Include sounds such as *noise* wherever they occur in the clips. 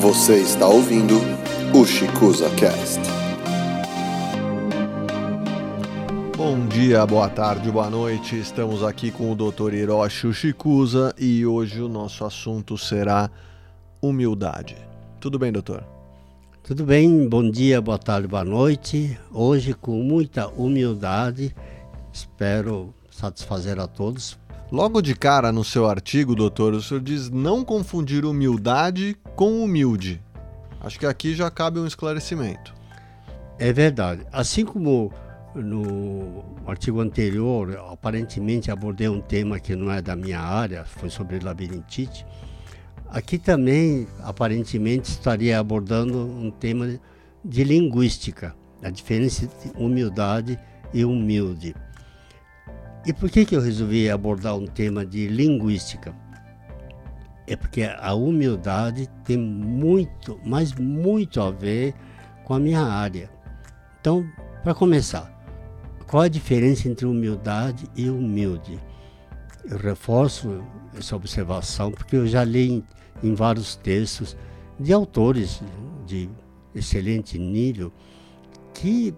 Você está ouvindo o Chicuza Cast. Bom dia, boa tarde, boa noite. Estamos aqui com o Dr. Hiroshi Ushikusa e hoje o nosso assunto será humildade. Tudo bem, doutor? Tudo bem, bom dia, boa tarde, boa noite. Hoje, com muita humildade, espero satisfazer a todos. Logo de cara no seu artigo, doutor, o senhor diz não confundir humildade com humilde. Acho que aqui já cabe um esclarecimento. É verdade. Assim como no artigo anterior, aparentemente abordei um tema que não é da minha área, foi sobre labirintite. Aqui também, aparentemente, estaria abordando um tema de linguística, a diferença entre humildade e humilde. E por que, que eu resolvi abordar um tema de linguística? É porque a humildade tem muito, mas muito a ver com a minha área. Então, para começar, qual a diferença entre humildade e humilde? Eu reforço essa observação porque eu já li em vários textos de autores de excelente nível que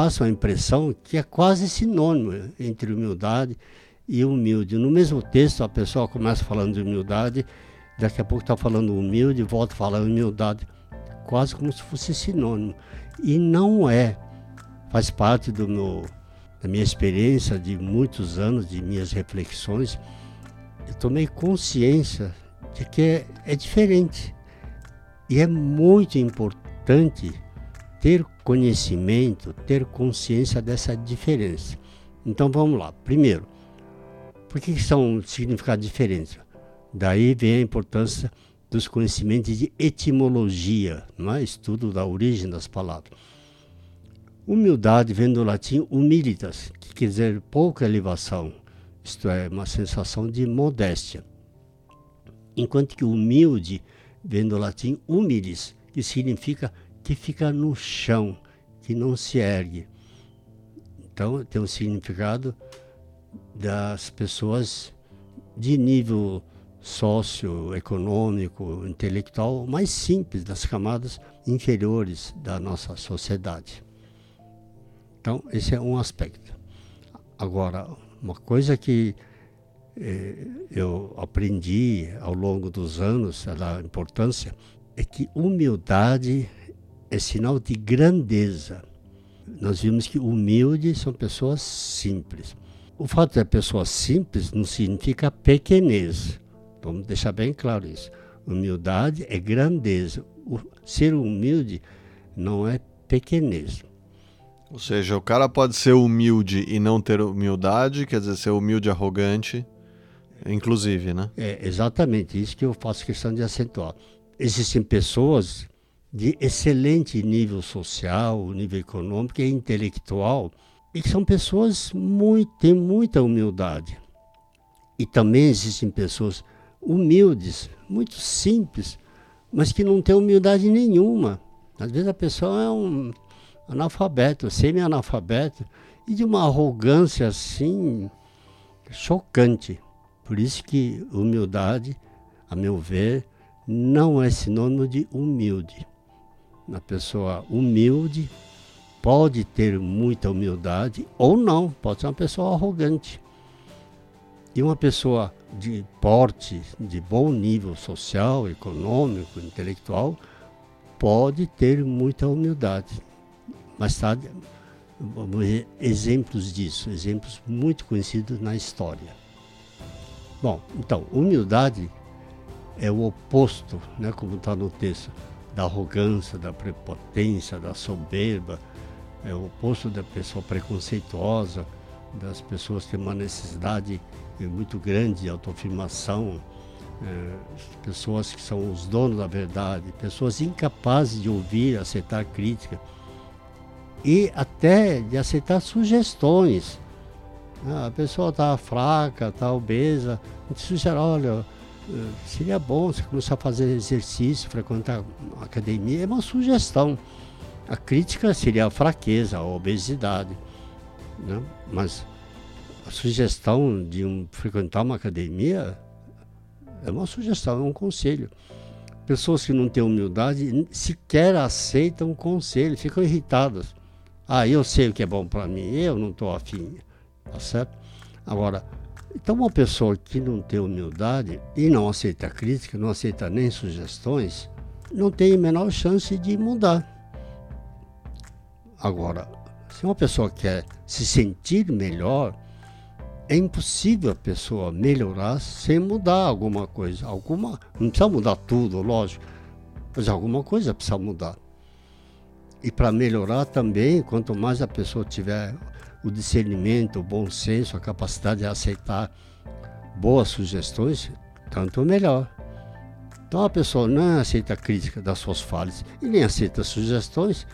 passam a impressão que é quase sinônimo entre humildade e humilde. No mesmo texto, a pessoa começa falando de humildade, daqui a pouco está falando humilde, volta a falar humildade, quase como se fosse sinônimo. E não é. Faz parte do meu, da minha experiência de muitos anos, de minhas reflexões. Eu tomei consciência de que é, é diferente. E é muito importante ter conhecimento, ter consciência dessa diferença. Então vamos lá. Primeiro, por que são significados diferentes? Daí vem a importância dos conhecimentos de etimologia, não é? estudo da origem das palavras. Humildade vem do latim humilitas, que quer dizer pouca elevação, isto é, uma sensação de modéstia enquanto que humilde vem do latim humilis, que significa que fica no chão, que não se ergue. Então tem um significado das pessoas de nível socioeconômico, intelectual mais simples, das camadas inferiores da nossa sociedade. Então, esse é um aspecto. Agora, uma coisa que é, eu aprendi ao longo dos anos a importância é que humildade é sinal de grandeza. Nós vimos que humildes são pessoas simples. O fato de pessoa simples não significa pequenez. Vamos deixar bem claro isso. Humildade é grandeza. O ser humilde não é pequenez. Ou seja, o cara pode ser humilde e não ter humildade, quer dizer, ser humilde e arrogante, Inclusive, né? É exatamente isso que eu faço questão de acentuar. Existem pessoas de excelente nível social, nível econômico e intelectual, e que são pessoas muito, têm muita humildade. E também existem pessoas humildes, muito simples, mas que não têm humildade nenhuma. Às vezes a pessoa é um analfabeto, semi-analfabeto, e de uma arrogância assim chocante. Por isso que humildade, a meu ver, não é sinônimo de humilde. Uma pessoa humilde pode ter muita humildade ou não, pode ser uma pessoa arrogante. E uma pessoa de porte, de bom nível social, econômico, intelectual, pode ter muita humildade. Mas sabe, exemplos disso, exemplos muito conhecidos na história. Bom, então, humildade é o oposto, né, como está no texto, da arrogância, da prepotência, da soberba, é o oposto da pessoa preconceituosa, das pessoas que têm uma necessidade muito grande de autoafirmação, é, pessoas que são os donos da verdade, pessoas incapazes de ouvir, aceitar crítica e até de aceitar sugestões. Ah, a pessoa está fraca, está obesa, a gente sugere, olha, seria bom você começar a fazer exercício, frequentar academia, é uma sugestão. A crítica seria a fraqueza, a obesidade. Né? Mas a sugestão de um, frequentar uma academia é uma sugestão, é um conselho. pessoas que não têm humildade sequer aceitam conselho, ficam irritadas. Ah, eu sei o que é bom para mim, eu não estou afim, tá certo? Agora, então uma pessoa que não tem humildade e não aceita crítica, não aceita nem sugestões, não tem a menor chance de mudar. Agora, se uma pessoa quer se sentir melhor, é impossível a pessoa melhorar sem mudar alguma coisa. Alguma, não precisa mudar tudo, lógico, mas alguma coisa precisa mudar. E para melhorar também, quanto mais a pessoa tiver o discernimento, o bom senso, a capacidade de aceitar boas sugestões, tanto melhor. Então a pessoa não aceita crítica das suas falhas e nem aceita sugestões,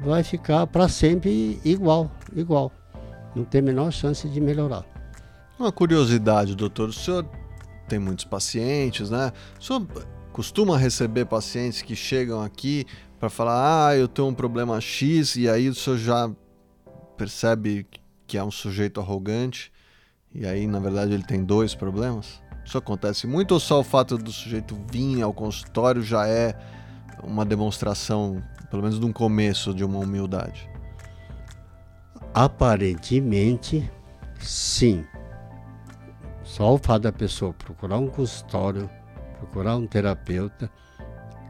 vai ficar para sempre igual, igual. Não tem a menor chance de melhorar. Uma curiosidade, doutor, o senhor tem muitos pacientes, né? O senhor costuma receber pacientes que chegam aqui para falar, ah, eu tenho um problema X, e aí o senhor já percebe que é um sujeito arrogante, e aí na verdade ele tem dois problemas? Isso acontece muito ou só o fato do sujeito vir ao consultório já é uma demonstração, pelo menos de um começo, de uma humildade? Aparentemente, sim. Só o fato da pessoa procurar um consultório, procurar um terapeuta,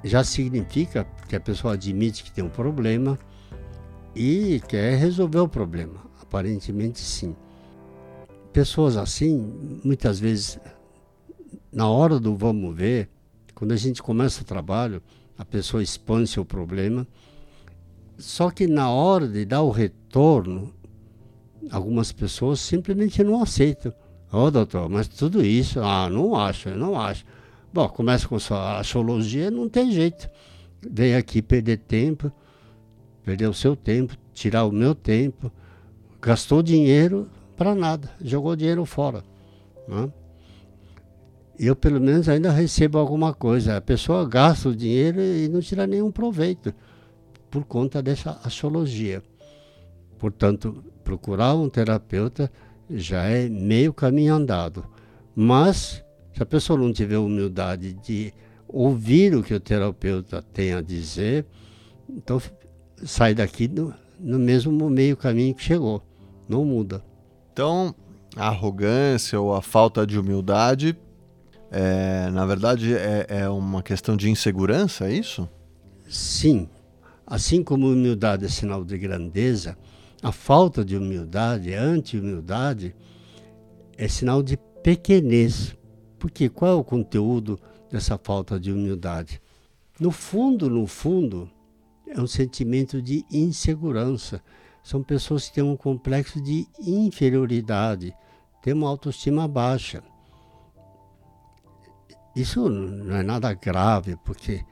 já significa que a pessoa admite que tem um problema e quer resolver o problema. Aparentemente, sim. Pessoas assim, muitas vezes, na hora do vamos ver, quando a gente começa o trabalho, a pessoa expõe seu problema, só que na hora de dar o retorno, algumas pessoas simplesmente não aceitam. Ô oh, doutor, mas tudo isso, ah, não acho, eu não acho. Bom, começa com sua astrologia, não tem jeito. Vem aqui perder tempo, perder o seu tempo, tirar o meu tempo, gastou dinheiro para nada, jogou dinheiro fora. Né? Eu, pelo menos, ainda recebo alguma coisa. A pessoa gasta o dinheiro e não tira nenhum proveito por conta dessa astrologia. Portanto, procurar um terapeuta já é meio caminho andado. Mas, se a pessoa não tiver humildade de ouvir o que o terapeuta tem a dizer, então sai daqui no, no mesmo meio caminho que chegou. Não muda. Então, a arrogância ou a falta de humildade, é, na verdade, é, é uma questão de insegurança, é isso? Sim. Assim como humildade é sinal de grandeza, a falta de humildade, a anti-humildade, é sinal de pequenez. Porque qual é o conteúdo dessa falta de humildade? No fundo, no fundo, é um sentimento de insegurança. São pessoas que têm um complexo de inferioridade, têm uma autoestima baixa. Isso não é nada grave, porque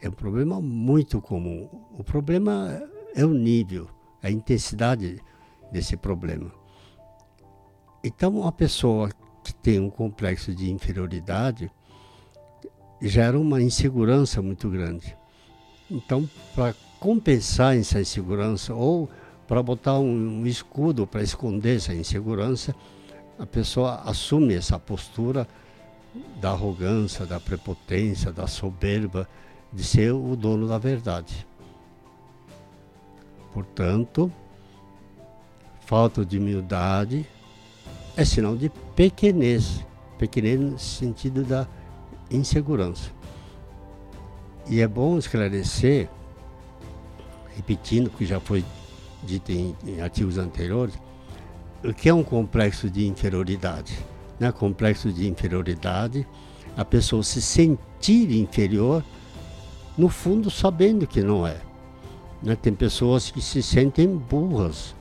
é um problema muito comum. O problema é o nível a intensidade desse problema. Então, uma pessoa que tem um complexo de inferioridade gera uma insegurança muito grande. Então, para compensar essa insegurança ou para botar um, um escudo para esconder essa insegurança, a pessoa assume essa postura da arrogância, da prepotência, da soberba, de ser o dono da verdade. Portanto, falta de humildade é sinal de pequenez, pequenez no sentido da insegurança. E é bom esclarecer, repetindo o que já foi dito em, em artigos anteriores, o que é um complexo de inferioridade. Né? Complexo de inferioridade, a pessoa se sentir inferior, no fundo sabendo que não é. Né? Tem pessoas que se sentem burras.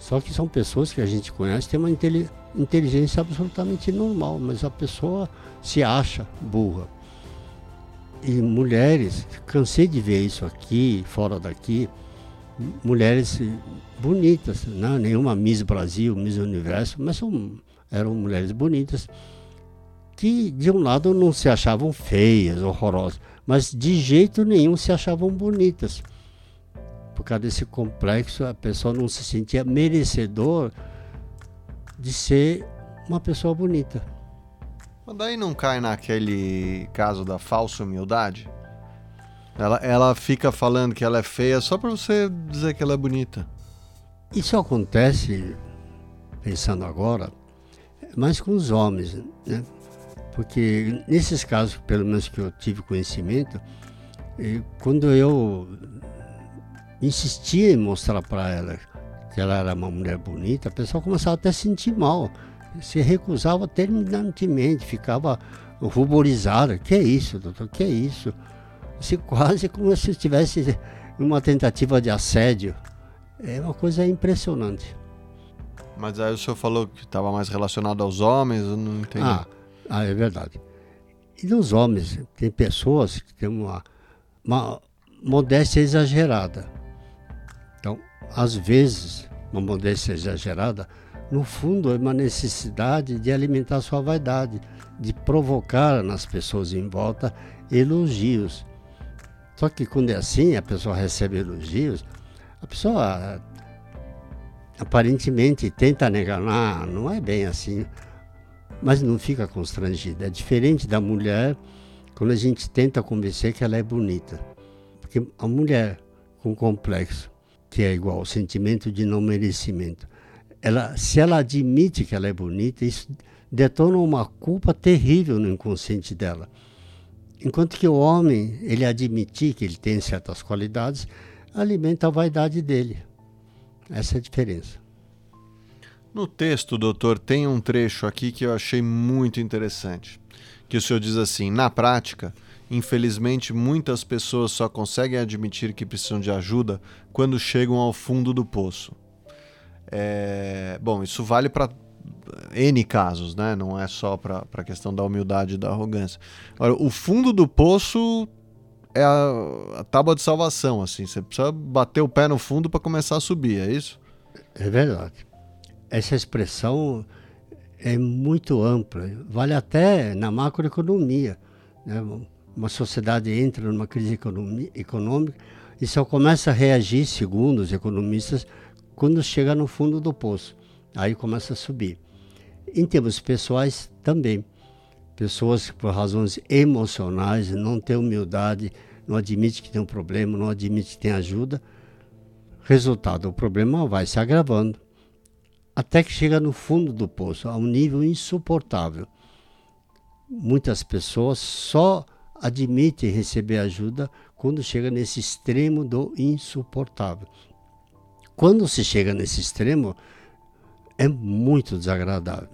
Só que são pessoas que a gente conhece, tem uma inteligência absolutamente normal, mas a pessoa se acha burra. E mulheres, cansei de ver isso aqui, fora daqui, mulheres bonitas, não, nenhuma Miss Brasil, Miss Universo, mas são, eram mulheres bonitas, que de um lado não se achavam feias, horrorosas, mas de jeito nenhum se achavam bonitas. Por causa desse complexo, a pessoa não se sentia merecedor de ser uma pessoa bonita. Mas daí não cai naquele caso da falsa humildade? Ela, ela fica falando que ela é feia só para você dizer que ela é bonita. Isso acontece, pensando agora, mais com os homens, né? Porque nesses casos, pelo menos que eu tive conhecimento, eh, quando eu insistia em mostrar para ela que ela era uma mulher bonita, a pessoa começava até a sentir mal. Se recusava terminantemente, ficava ruborizada. Que é isso, doutor? Que é isso? Se quase como se estivesse numa tentativa de assédio. É uma coisa impressionante. Mas aí o senhor falou que estava mais relacionado aos homens, eu não entendi. Ah, ah, é verdade. E nos homens, tem pessoas que têm uma, uma modéstia exagerada. Então, às vezes, uma modéstia exagerada, no fundo é uma necessidade de alimentar sua vaidade, de provocar nas pessoas em volta elogios. Só que quando é assim, a pessoa recebe elogios, a pessoa aparentemente tenta negar, ah, não é bem assim, mas não fica constrangida. É diferente da mulher quando a gente tenta convencer que ela é bonita. Porque a mulher com complexo, que é igual ao sentimento de não merecimento, ela, se ela admite que ela é bonita, isso detona uma culpa terrível no inconsciente dela. Enquanto que o homem, ele admitir que ele tem certas qualidades, alimenta a vaidade dele. Essa é a diferença. No texto, doutor, tem um trecho aqui que eu achei muito interessante. Que o senhor diz assim: na prática, infelizmente, muitas pessoas só conseguem admitir que precisam de ajuda quando chegam ao fundo do poço. É... Bom, isso vale para N casos, né? Não é só para a questão da humildade e da arrogância. Agora, o fundo do poço é a, a tábua de salvação, assim. Você precisa bater o pé no fundo para começar a subir, é isso? É verdade. Essa expressão é muito ampla, vale até na macroeconomia. Né? Uma sociedade entra numa crise econômica e só começa a reagir, segundo os economistas, quando chega no fundo do poço. Aí começa a subir. Em termos pessoais, também. Pessoas que, por razões emocionais, não têm humildade, não admite que tem um problema, não admite que tem ajuda. Resultado, o problema vai se agravando até que chega no fundo do poço, a um nível insuportável. Muitas pessoas só admitem receber ajuda quando chega nesse extremo do insuportável. Quando se chega nesse extremo, é muito desagradável.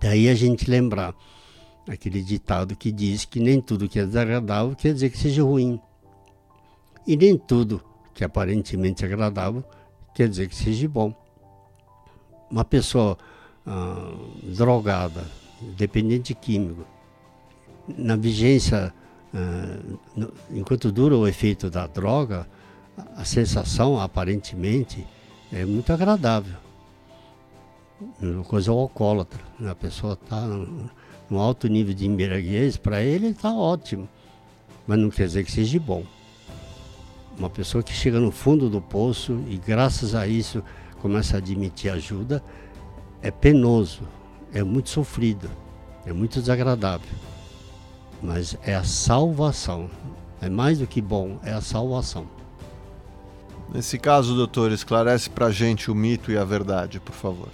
Daí a gente lembrar aquele ditado que diz que nem tudo que é desagradável quer dizer que seja ruim. E nem tudo que é aparentemente agradável quer dizer que seja bom. Uma pessoa ah, drogada, dependente de químico, na vigência, ah, no, enquanto dura o efeito da droga, a sensação aparentemente é muito agradável. Uma coisa alcoólatra. Né? A pessoa está num alto nível de embriaguez, para ele está ótimo, mas não quer dizer que seja bom. Uma pessoa que chega no fundo do poço e, graças a isso, começa a admitir ajuda, é penoso, é muito sofrido, é muito desagradável. Mas é a salvação. É mais do que bom, é a salvação. Nesse caso, doutor, esclarece para gente o mito e a verdade, por favor.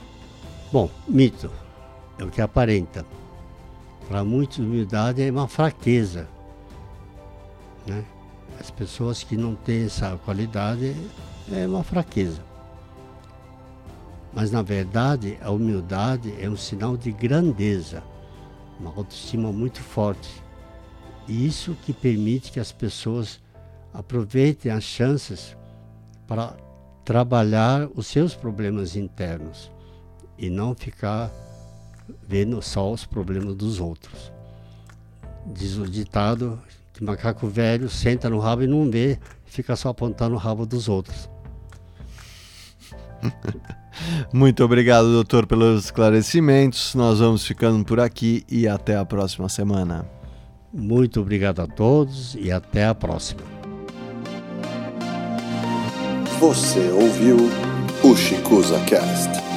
Bom, mito é o que aparenta. Para muitos, humildade é uma fraqueza. Né? As pessoas que não têm essa qualidade é uma fraqueza. Mas, na verdade, a humildade é um sinal de grandeza, uma autoestima muito forte. E isso que permite que as pessoas aproveitem as chances para trabalhar os seus problemas internos e não ficar vendo só os problemas dos outros. Diz o ditado que macaco velho senta no rabo e não vê, fica só apontando o rabo dos outros. *laughs* Muito obrigado, doutor, pelos esclarecimentos. Nós vamos ficando por aqui e até a próxima semana. Muito obrigado a todos e até a próxima. Você ouviu o Chicuza Cast.